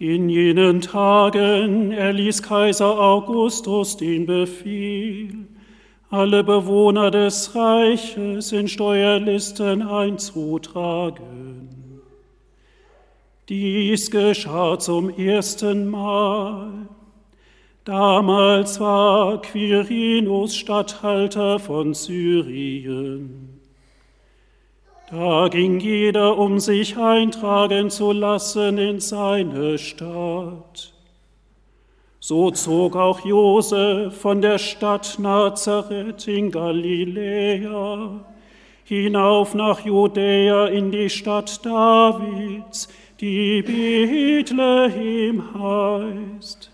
In jenen Tagen erließ Kaiser Augustus den Befehl, alle Bewohner des Reiches in Steuerlisten einzutragen. Dies geschah zum ersten Mal. Damals war Quirinus Statthalter von Syrien. Da ging jeder, um sich eintragen zu lassen in seine Stadt. So zog auch Josef von der Stadt Nazareth in Galiläa hinauf nach Judäa in die Stadt Davids, die Bethlehem heißt.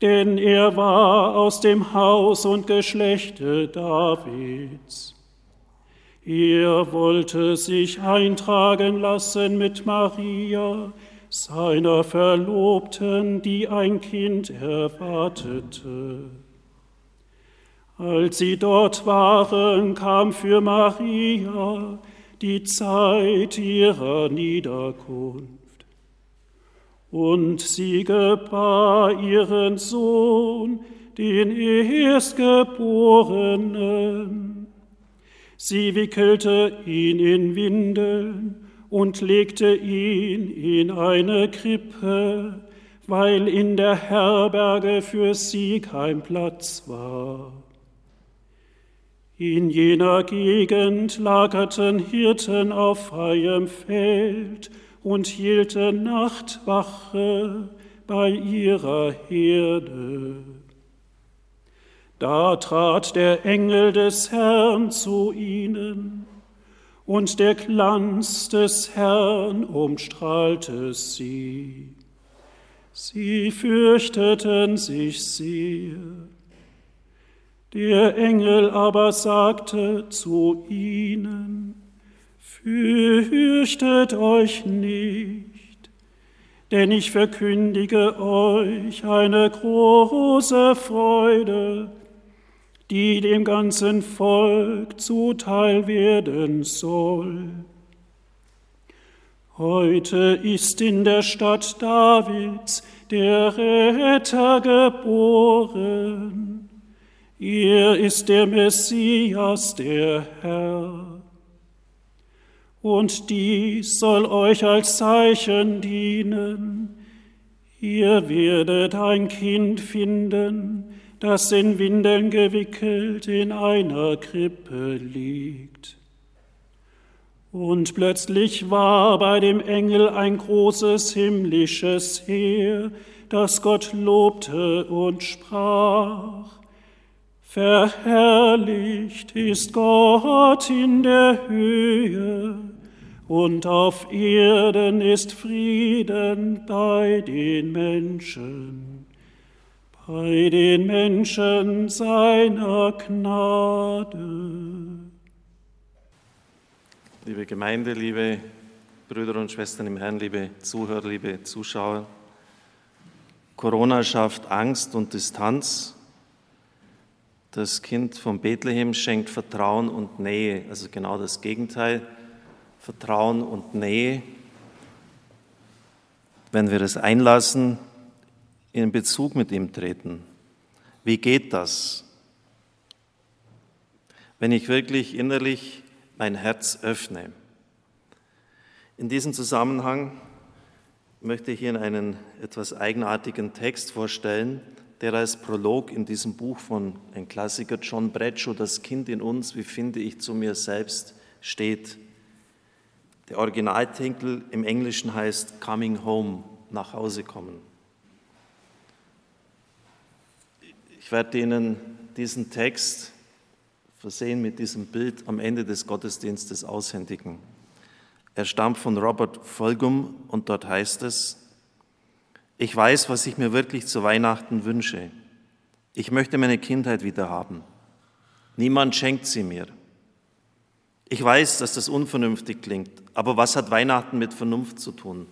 Denn er war aus dem Haus und Geschlechte Davids. Er wollte sich eintragen lassen mit Maria, seiner Verlobten, die ein Kind erwartete. Als sie dort waren, kam für Maria die Zeit ihrer Niederkunft. Und sie gebar ihren Sohn, den Erstgeborenen. Sie wickelte ihn in Windeln und legte ihn in eine Krippe, weil in der Herberge für sie kein Platz war. In jener Gegend lagerten Hirten auf freiem Feld und hielten Nachtwache bei ihrer Herde. Da trat der Engel des Herrn zu ihnen, und der Glanz des Herrn umstrahlte sie. Sie fürchteten sich sehr. Der Engel aber sagte zu ihnen, Fürchtet euch nicht, denn ich verkündige euch eine große Freude, die dem ganzen Volk zuteil werden soll. Heute ist in der Stadt Davids der Retter geboren er ist der Messias, der Herr. Und dies soll euch als Zeichen dienen. Ihr werdet ein Kind finden, das in Windeln gewickelt in einer Krippe liegt. Und plötzlich war bei dem Engel ein großes himmlisches Heer, das Gott lobte und sprach. Verherrlicht ist Gott in der Höhe und auf Erden ist Frieden bei den Menschen, bei den Menschen seiner Gnade. Liebe Gemeinde, liebe Brüder und Schwestern im Herrn, liebe Zuhörer, liebe Zuschauer, Corona schafft Angst und Distanz das Kind von Bethlehem schenkt Vertrauen und Nähe, also genau das Gegenteil, Vertrauen und Nähe. Wenn wir es einlassen, in Bezug mit ihm treten. Wie geht das? Wenn ich wirklich innerlich mein Herz öffne. In diesem Zusammenhang möchte ich Ihnen einen etwas eigenartigen Text vorstellen, der als Prolog in diesem Buch von ein Klassiker John Bradshaw, Das Kind in uns, wie finde ich zu mir selbst, steht. Der Originaltitel im Englischen heißt Coming Home, nach Hause kommen. Ich werde Ihnen diesen Text versehen mit diesem Bild am Ende des Gottesdienstes aushändigen. Er stammt von Robert Folgum und dort heißt es, ich weiß, was ich mir wirklich zu Weihnachten wünsche. Ich möchte meine Kindheit wieder haben. Niemand schenkt sie mir. Ich weiß, dass das unvernünftig klingt, aber was hat Weihnachten mit Vernunft zu tun?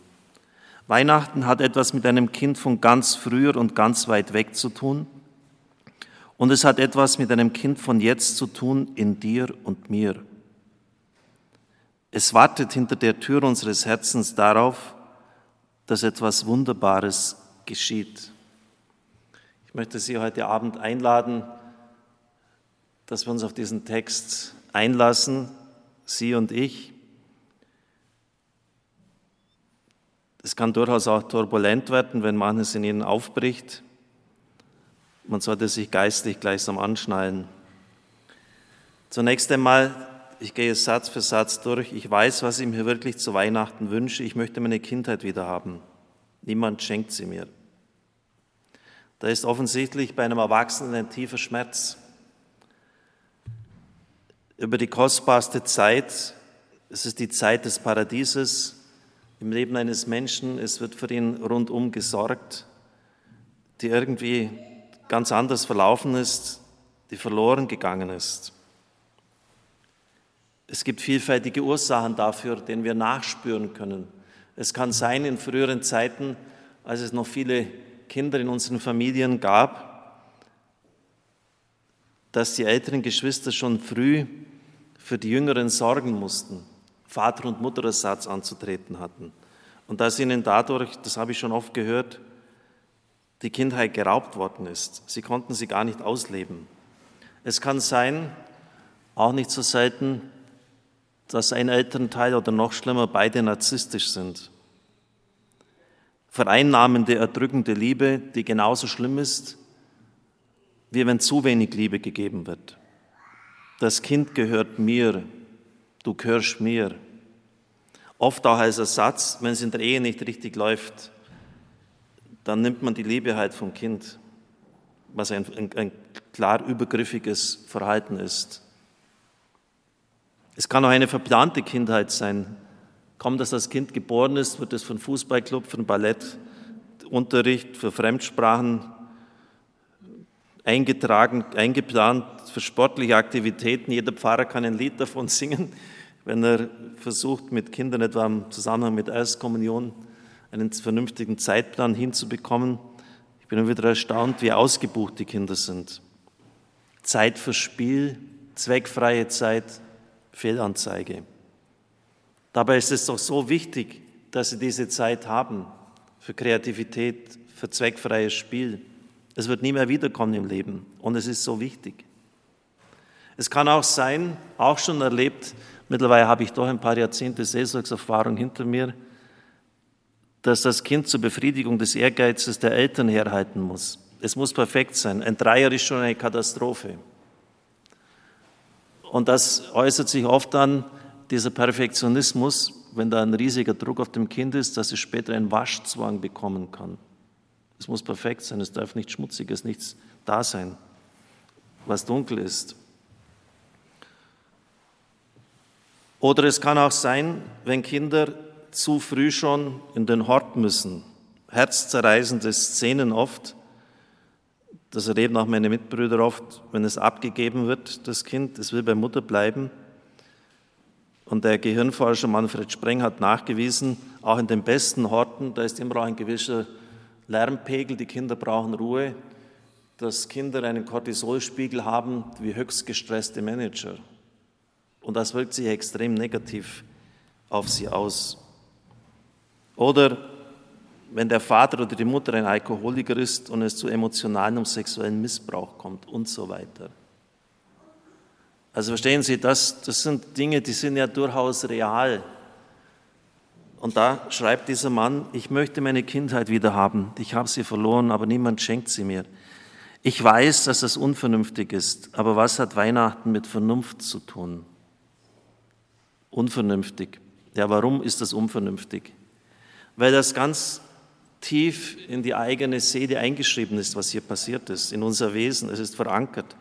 Weihnachten hat etwas mit einem Kind von ganz früher und ganz weit weg zu tun. Und es hat etwas mit einem Kind von jetzt zu tun, in dir und mir. Es wartet hinter der Tür unseres Herzens darauf, dass etwas Wunderbares geschieht. Ich möchte Sie heute Abend einladen, dass wir uns auf diesen Text einlassen, Sie und ich. Es kann durchaus auch turbulent werden, wenn manches in Ihnen aufbricht. Man sollte sich geistlich gleichsam anschnallen. Zunächst einmal, ich gehe Satz für Satz durch. Ich weiß, was ich mir wirklich zu Weihnachten wünsche. Ich möchte meine Kindheit wieder haben. Niemand schenkt sie mir. Da ist offensichtlich bei einem Erwachsenen ein tiefer Schmerz über die kostbarste Zeit. Es ist die Zeit des Paradieses im Leben eines Menschen. Es wird für ihn rundum gesorgt, die irgendwie ganz anders verlaufen ist, die verloren gegangen ist. Es gibt vielfältige Ursachen dafür, denen wir nachspüren können. Es kann sein, in früheren Zeiten, als es noch viele Kinder in unseren Familien gab, dass die älteren Geschwister schon früh für die Jüngeren sorgen mussten, Vater- und Mutterersatz anzutreten hatten. Und dass ihnen dadurch, das habe ich schon oft gehört, die Kindheit geraubt worden ist. Sie konnten sie gar nicht ausleben. Es kann sein, auch nicht so selten, dass ein Elternteil oder noch schlimmer beide narzisstisch sind. Vereinnahmende, erdrückende Liebe, die genauso schlimm ist, wie wenn zu wenig Liebe gegeben wird. Das Kind gehört mir, du gehörst mir. Oft auch als Ersatz, wenn es in der Ehe nicht richtig läuft, dann nimmt man die Liebe halt vom Kind, was ein, ein, ein klar übergriffiges Verhalten ist. Es kann auch eine verplante Kindheit sein. Kaum, dass das Kind geboren ist, wird es von Fußballclub, von Ballettunterricht, für Fremdsprachen eingetragen, eingeplant, für sportliche Aktivitäten. Jeder Pfarrer kann ein Lied davon singen, wenn er versucht, mit Kindern etwa im Zusammenhang mit Erstkommunion einen vernünftigen Zeitplan hinzubekommen. Ich bin immer wieder erstaunt, wie ausgebucht die Kinder sind. Zeit für Spiel, zweckfreie Zeit, Fehlanzeige. Dabei ist es doch so wichtig, dass sie diese Zeit haben für Kreativität, für zweckfreies Spiel. Es wird nie mehr wiederkommen im Leben und es ist so wichtig. Es kann auch sein, auch schon erlebt, mittlerweile habe ich doch ein paar Jahrzehnte Seelsorgserfahrung hinter mir, dass das Kind zur Befriedigung des Ehrgeizes der Eltern herhalten muss. Es muss perfekt sein. Ein Dreier ist schon eine Katastrophe. Und das äußert sich oft an dieser Perfektionismus, wenn da ein riesiger Druck auf dem Kind ist, dass es später einen Waschzwang bekommen kann. Es muss perfekt sein, es darf nichts Schmutziges, nichts da sein, was dunkel ist. Oder es kann auch sein, wenn Kinder zu früh schon in den Hort müssen. Herzzerreißende Szenen oft, das erleben auch meine Mitbrüder oft, wenn es abgegeben wird, das Kind, es will bei Mutter bleiben. Und der Gehirnforscher Manfred Spreng hat nachgewiesen, auch in den besten Horten, da ist immer auch ein gewisser Lärmpegel, die Kinder brauchen Ruhe, dass Kinder einen Cortisolspiegel haben wie höchst gestresste Manager. Und das wirkt sich extrem negativ auf sie aus. Oder wenn der Vater oder die Mutter ein Alkoholiker ist und es zu emotionalen und sexuellen Missbrauch kommt und so weiter. Also verstehen Sie, das, das sind Dinge, die sind ja durchaus real. Und da schreibt dieser Mann, ich möchte meine Kindheit wieder haben. Ich habe sie verloren, aber niemand schenkt sie mir. Ich weiß, dass das unvernünftig ist, aber was hat Weihnachten mit Vernunft zu tun? Unvernünftig. Ja, warum ist das unvernünftig? Weil das ganz tief in die eigene Seele eingeschrieben ist, was hier passiert ist, in unser Wesen. Es ist verankert.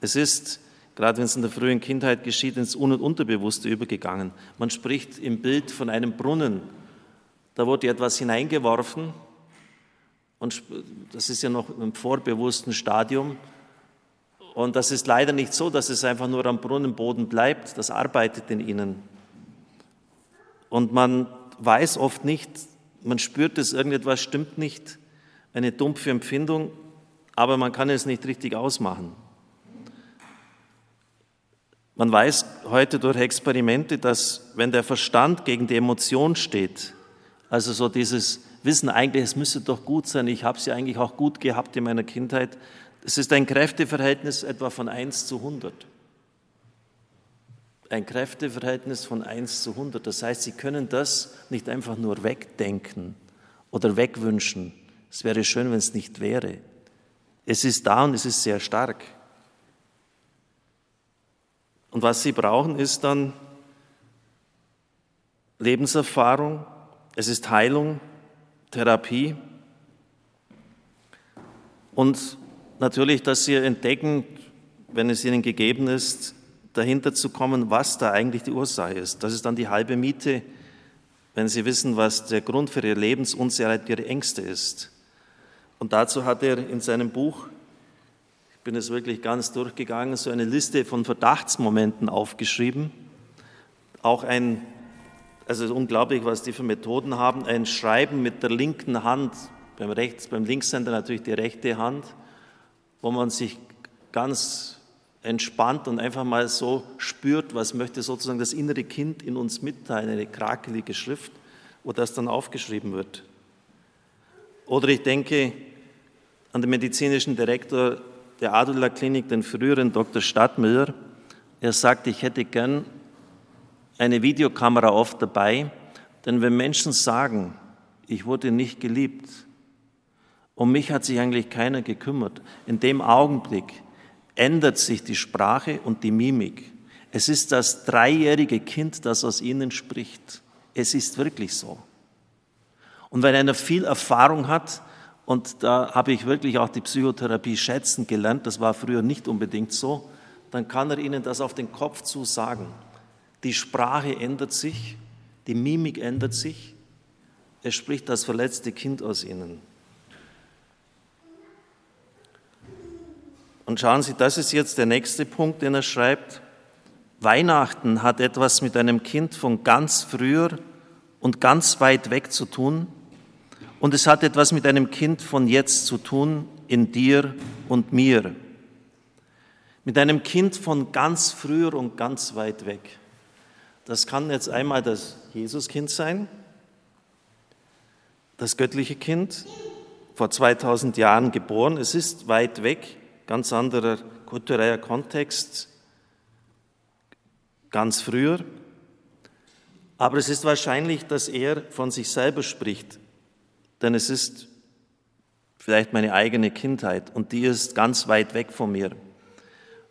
Es ist, gerade wenn es in der frühen Kindheit geschieht, ins Un- und Unterbewusste übergegangen. Man spricht im Bild von einem Brunnen. Da wurde etwas hineingeworfen und das ist ja noch im vorbewussten Stadium. Und das ist leider nicht so, dass es einfach nur am Brunnenboden bleibt. Das arbeitet in ihnen. Und man weiß oft nicht, man spürt, dass irgendetwas stimmt nicht, eine dumpfe Empfindung, aber man kann es nicht richtig ausmachen. Man weiß heute durch Experimente, dass wenn der Verstand gegen die Emotion steht, also so dieses wissen eigentlich, es müsste doch gut sein, ich habe sie eigentlich auch gut gehabt in meiner Kindheit. Es ist ein Kräfteverhältnis etwa von 1 zu 100. Ein Kräfteverhältnis von 1 zu 100. Das heißt, Sie können das nicht einfach nur wegdenken oder wegwünschen. Es wäre schön, wenn es nicht wäre. Es ist da und es ist sehr stark. Und was Sie brauchen, ist dann Lebenserfahrung, es ist Heilung, Therapie und natürlich, dass Sie entdecken, wenn es Ihnen gegeben ist, dahinter zu kommen, was da eigentlich die Ursache ist. Das ist dann die halbe Miete, wenn Sie wissen, was der Grund für Ihre Lebensunsicherheit, Ihre Ängste ist. Und dazu hat er in seinem Buch, ich bin es wirklich ganz durchgegangen, so eine Liste von Verdachtsmomenten aufgeschrieben. Auch ein, also es ist unglaublich, was die für Methoden haben, ein Schreiben mit der linken Hand, beim, Rechts, beim Linkshänder natürlich die rechte Hand, wo man sich ganz entspannt und einfach mal so spürt, was möchte sozusagen das innere Kind in uns mitteilen, eine krakelige Schrift, wo das dann aufgeschrieben wird. Oder ich denke an den medizinischen Direktor der Adula Klinik, den früheren Dr. Stadtmüller. Er sagt, ich hätte gern eine Videokamera oft dabei, denn wenn Menschen sagen, ich wurde nicht geliebt, um mich hat sich eigentlich keiner gekümmert, in dem Augenblick ändert sich die Sprache und die Mimik. Es ist das dreijährige Kind, das aus ihnen spricht. Es ist wirklich so. Und wenn einer viel Erfahrung hat, und da habe ich wirklich auch die Psychotherapie schätzen gelernt, das war früher nicht unbedingt so, dann kann er Ihnen das auf den Kopf zu sagen. Die Sprache ändert sich, die Mimik ändert sich, es spricht das verletzte Kind aus Ihnen. Und schauen Sie, das ist jetzt der nächste Punkt, den er schreibt. Weihnachten hat etwas mit einem Kind von ganz früher und ganz weit weg zu tun. Und es hat etwas mit einem Kind von jetzt zu tun, in dir und mir. Mit einem Kind von ganz früher und ganz weit weg. Das kann jetzt einmal das Jesuskind sein, das göttliche Kind, vor 2000 Jahren geboren. Es ist weit weg, ganz anderer kultureller Kontext, ganz früher. Aber es ist wahrscheinlich, dass er von sich selber spricht, denn es ist vielleicht meine eigene Kindheit und die ist ganz weit weg von mir.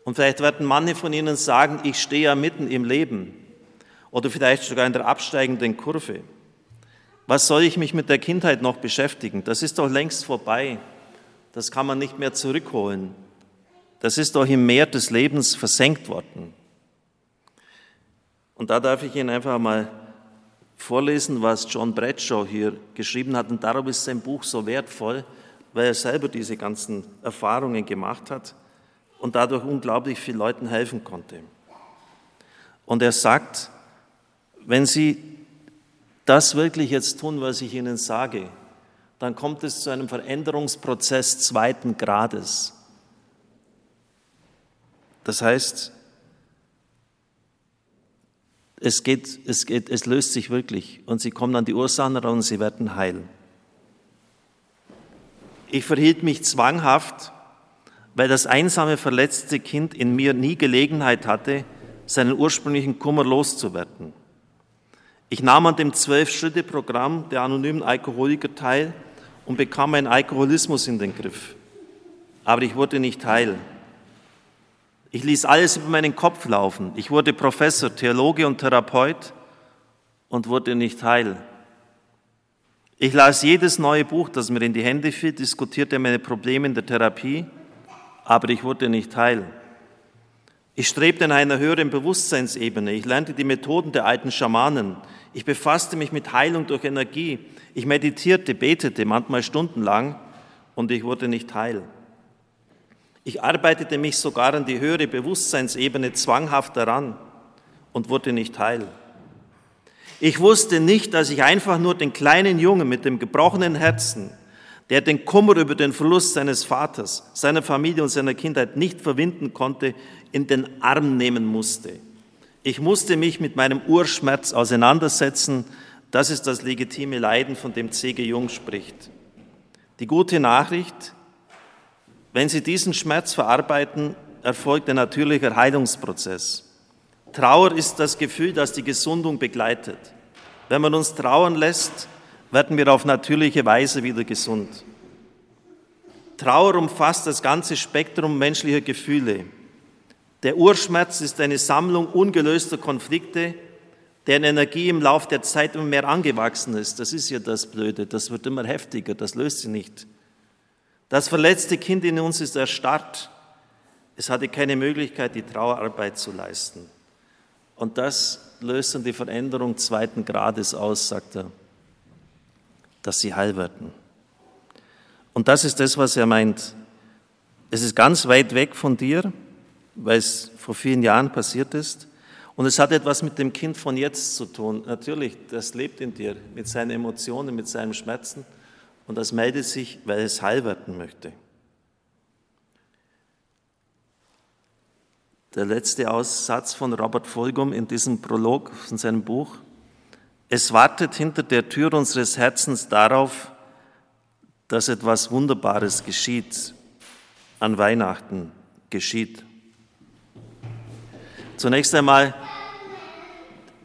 Und vielleicht werden manche von Ihnen sagen, ich stehe ja mitten im Leben oder vielleicht sogar in der absteigenden Kurve. Was soll ich mich mit der Kindheit noch beschäftigen? Das ist doch längst vorbei. Das kann man nicht mehr zurückholen. Das ist doch im Meer des Lebens versenkt worden. Und da darf ich Ihnen einfach mal vorlesen, was John Bradshaw hier geschrieben hat. Und darum ist sein Buch so wertvoll, weil er selber diese ganzen Erfahrungen gemacht hat und dadurch unglaublich vielen Leuten helfen konnte. Und er sagt, wenn Sie das wirklich jetzt tun, was ich Ihnen sage, dann kommt es zu einem Veränderungsprozess zweiten Grades. Das heißt, es, geht, es, geht, es löst sich wirklich und sie kommen an die Ursachen ran und sie werden heil. Ich verhielt mich zwanghaft, weil das einsame, verletzte Kind in mir nie Gelegenheit hatte, seinen ursprünglichen Kummer loszuwerden. Ich nahm an dem Zwölf-Schritte-Programm der anonymen Alkoholiker teil und bekam meinen Alkoholismus in den Griff. Aber ich wurde nicht heil. Ich ließ alles über meinen Kopf laufen. Ich wurde Professor, Theologe und Therapeut und wurde nicht heil. Ich las jedes neue Buch, das mir in die Hände fiel, diskutierte meine Probleme in der Therapie, aber ich wurde nicht heil. Ich strebte in einer höheren Bewusstseinsebene. Ich lernte die Methoden der alten Schamanen. Ich befasste mich mit Heilung durch Energie. Ich meditierte, betete, manchmal stundenlang und ich wurde nicht heil. Ich arbeitete mich sogar an die höhere Bewusstseinsebene zwanghaft daran und wurde nicht heil. Ich wusste nicht, dass ich einfach nur den kleinen Jungen mit dem gebrochenen Herzen, der den Kummer über den Verlust seines Vaters, seiner Familie und seiner Kindheit nicht verwinden konnte, in den Arm nehmen musste. Ich musste mich mit meinem Urschmerz auseinandersetzen, Das ist das legitime Leiden, von dem C.G. Jung spricht. Die gute Nachricht, wenn Sie diesen Schmerz verarbeiten, erfolgt ein natürlicher Heilungsprozess. Trauer ist das Gefühl, das die Gesundung begleitet. Wenn man uns trauern lässt, werden wir auf natürliche Weise wieder gesund. Trauer umfasst das ganze Spektrum menschlicher Gefühle. Der Urschmerz ist eine Sammlung ungelöster Konflikte, deren Energie im Laufe der Zeit immer mehr angewachsen ist. Das ist ja das Blöde, das wird immer heftiger, das löst sie nicht. Das verletzte Kind in uns ist erstarrt. Es hatte keine Möglichkeit, die Trauerarbeit zu leisten. Und das löst dann die Veränderung zweiten Grades aus, sagt er, dass sie heil werden. Und das ist das, was er meint. Es ist ganz weit weg von dir, weil es vor vielen Jahren passiert ist. Und es hat etwas mit dem Kind von jetzt zu tun. Natürlich, das lebt in dir mit seinen Emotionen, mit seinen Schmerzen. Und das meldet sich, weil es heil werden möchte. Der letzte Aussatz von Robert Volgum in diesem Prolog von seinem Buch. Es wartet hinter der Tür unseres Herzens darauf, dass etwas Wunderbares geschieht, an Weihnachten geschieht. Zunächst einmal,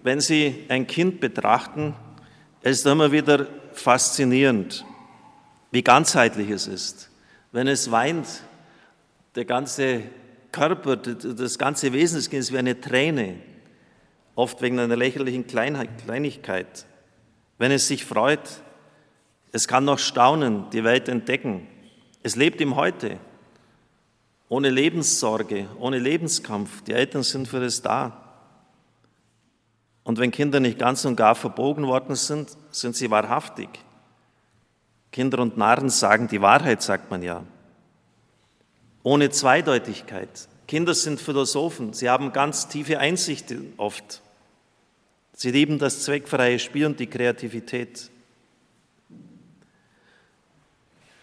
wenn Sie ein Kind betrachten, es ist immer wieder faszinierend, wie ganzheitlich es ist. Wenn es weint, der ganze Körper, das ganze Wesen Kindes wie eine Träne, oft wegen einer lächerlichen Kleinigkeit. Wenn es sich freut, es kann noch staunen, die Welt entdecken. Es lebt im Heute, ohne Lebenssorge, ohne Lebenskampf. Die Eltern sind für es da. Und wenn Kinder nicht ganz und gar verbogen worden sind, sind sie wahrhaftig. Kinder und Narren sagen die Wahrheit, sagt man ja. Ohne Zweideutigkeit. Kinder sind Philosophen, sie haben ganz tiefe Einsichten oft. Sie lieben das zweckfreie Spiel und die Kreativität.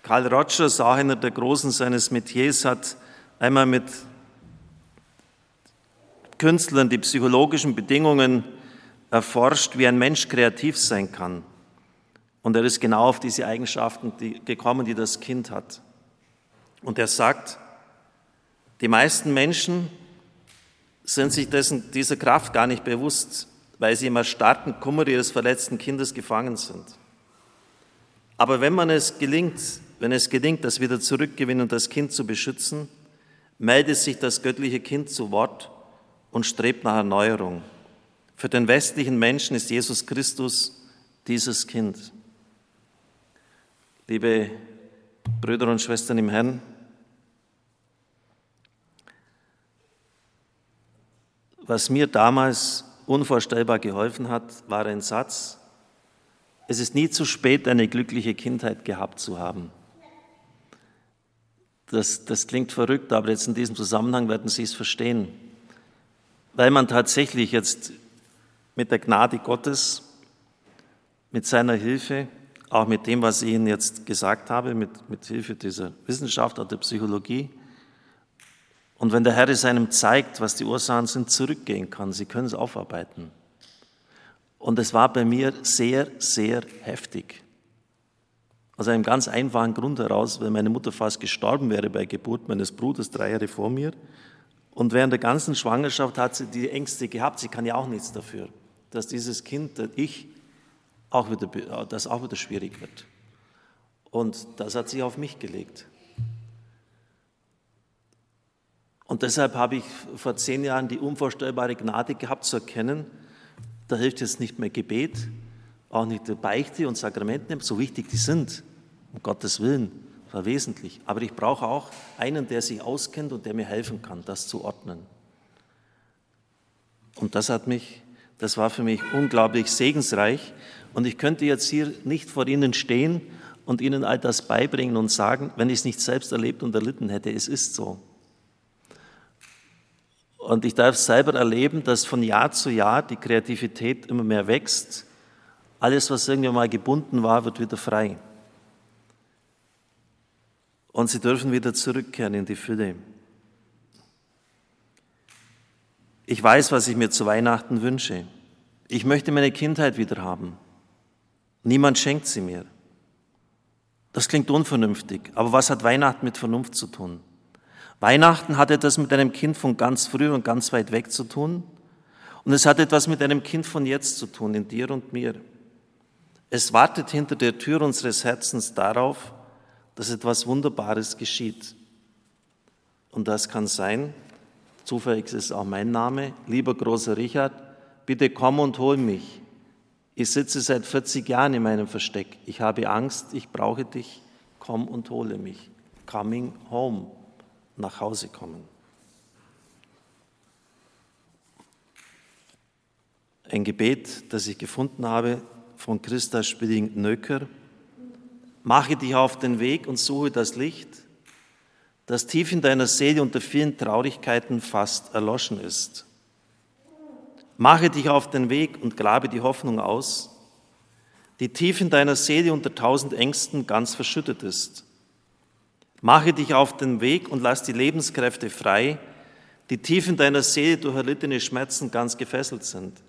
Karl Rogers, auch einer der Großen seines Metiers, hat einmal mit Künstlern die psychologischen Bedingungen erforscht, wie ein Mensch kreativ sein kann. Und er ist genau auf diese Eigenschaften gekommen, die das Kind hat. Und er sagt, die meisten Menschen sind sich dessen, dieser Kraft gar nicht bewusst, weil sie im erstarrten Kummer ihres verletzten Kindes gefangen sind. Aber wenn man es gelingt, wenn es gelingt, das wieder zurückgewinnen und das Kind zu beschützen, meldet sich das göttliche Kind zu Wort und strebt nach Erneuerung. Für den westlichen Menschen ist Jesus Christus dieses Kind. Liebe Brüder und Schwestern im Herrn, was mir damals unvorstellbar geholfen hat, war ein Satz, es ist nie zu spät, eine glückliche Kindheit gehabt zu haben. Das, das klingt verrückt, aber jetzt in diesem Zusammenhang werden Sie es verstehen. Weil man tatsächlich jetzt mit der Gnade Gottes, mit seiner Hilfe, auch mit dem, was ich Ihnen jetzt gesagt habe, mit, mit Hilfe dieser Wissenschaft oder der Psychologie, und wenn der Herr es einem zeigt, was die Ursachen sind, zurückgehen kann, Sie können es aufarbeiten. Und es war bei mir sehr, sehr heftig. Aus einem ganz einfachen Grund heraus, weil meine Mutter fast gestorben wäre bei Geburt meines Bruders, drei Jahre vor mir. Und während der ganzen Schwangerschaft hat sie die Ängste gehabt. Sie kann ja auch nichts dafür, dass dieses Kind, ich, auch wieder, das auch wieder schwierig wird. Und das hat sich auf mich gelegt. Und deshalb habe ich vor zehn Jahren die unvorstellbare Gnade gehabt zu erkennen, da hilft jetzt nicht mehr Gebet, auch nicht der Beichte und Sakramente, so wichtig die sind, um Gottes Willen, war wesentlich. Aber ich brauche auch einen, der sich auskennt und der mir helfen kann, das zu ordnen. Und das hat mich, das war für mich unglaublich segensreich. Und ich könnte jetzt hier nicht vor Ihnen stehen und Ihnen all das beibringen und sagen, wenn ich es nicht selbst erlebt und erlitten hätte, es ist so. Und ich darf selber erleben, dass von Jahr zu Jahr die Kreativität immer mehr wächst. Alles, was irgendwann mal gebunden war, wird wieder frei. Und sie dürfen wieder zurückkehren in die Fülle. Ich weiß, was ich mir zu Weihnachten wünsche. Ich möchte meine Kindheit wieder haben. Niemand schenkt sie mir. Das klingt unvernünftig, aber was hat Weihnachten mit Vernunft zu tun? Weihnachten hat etwas mit einem Kind von ganz früh und ganz weit weg zu tun und es hat etwas mit einem Kind von jetzt zu tun, in dir und mir. Es wartet hinter der Tür unseres Herzens darauf, dass etwas Wunderbares geschieht. Und das kann sein, zufällig ist auch mein Name, lieber großer Richard, bitte komm und hol mich. Ich sitze seit 40 Jahren in meinem Versteck. Ich habe Angst, ich brauche dich. Komm und hole mich. Coming home. Nach Hause kommen. Ein Gebet, das ich gefunden habe von Christa Spilling-Nöcker. Mache dich auf den Weg und suche das Licht, das tief in deiner Seele unter vielen Traurigkeiten fast erloschen ist. Mache dich auf den Weg und grabe die Hoffnung aus, die tief in deiner Seele unter tausend Ängsten ganz verschüttet ist. Mache dich auf den Weg und lass die Lebenskräfte frei, die tief in deiner Seele durch erlittene Schmerzen ganz gefesselt sind.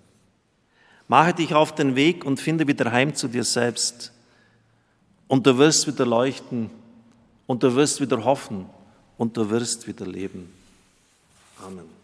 Mache dich auf den Weg und finde wieder heim zu dir selbst. Und du wirst wieder leuchten und du wirst wieder hoffen und du wirst wieder leben. Amen.